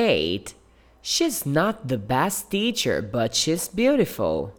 8. She's not the best teacher, but she's beautiful.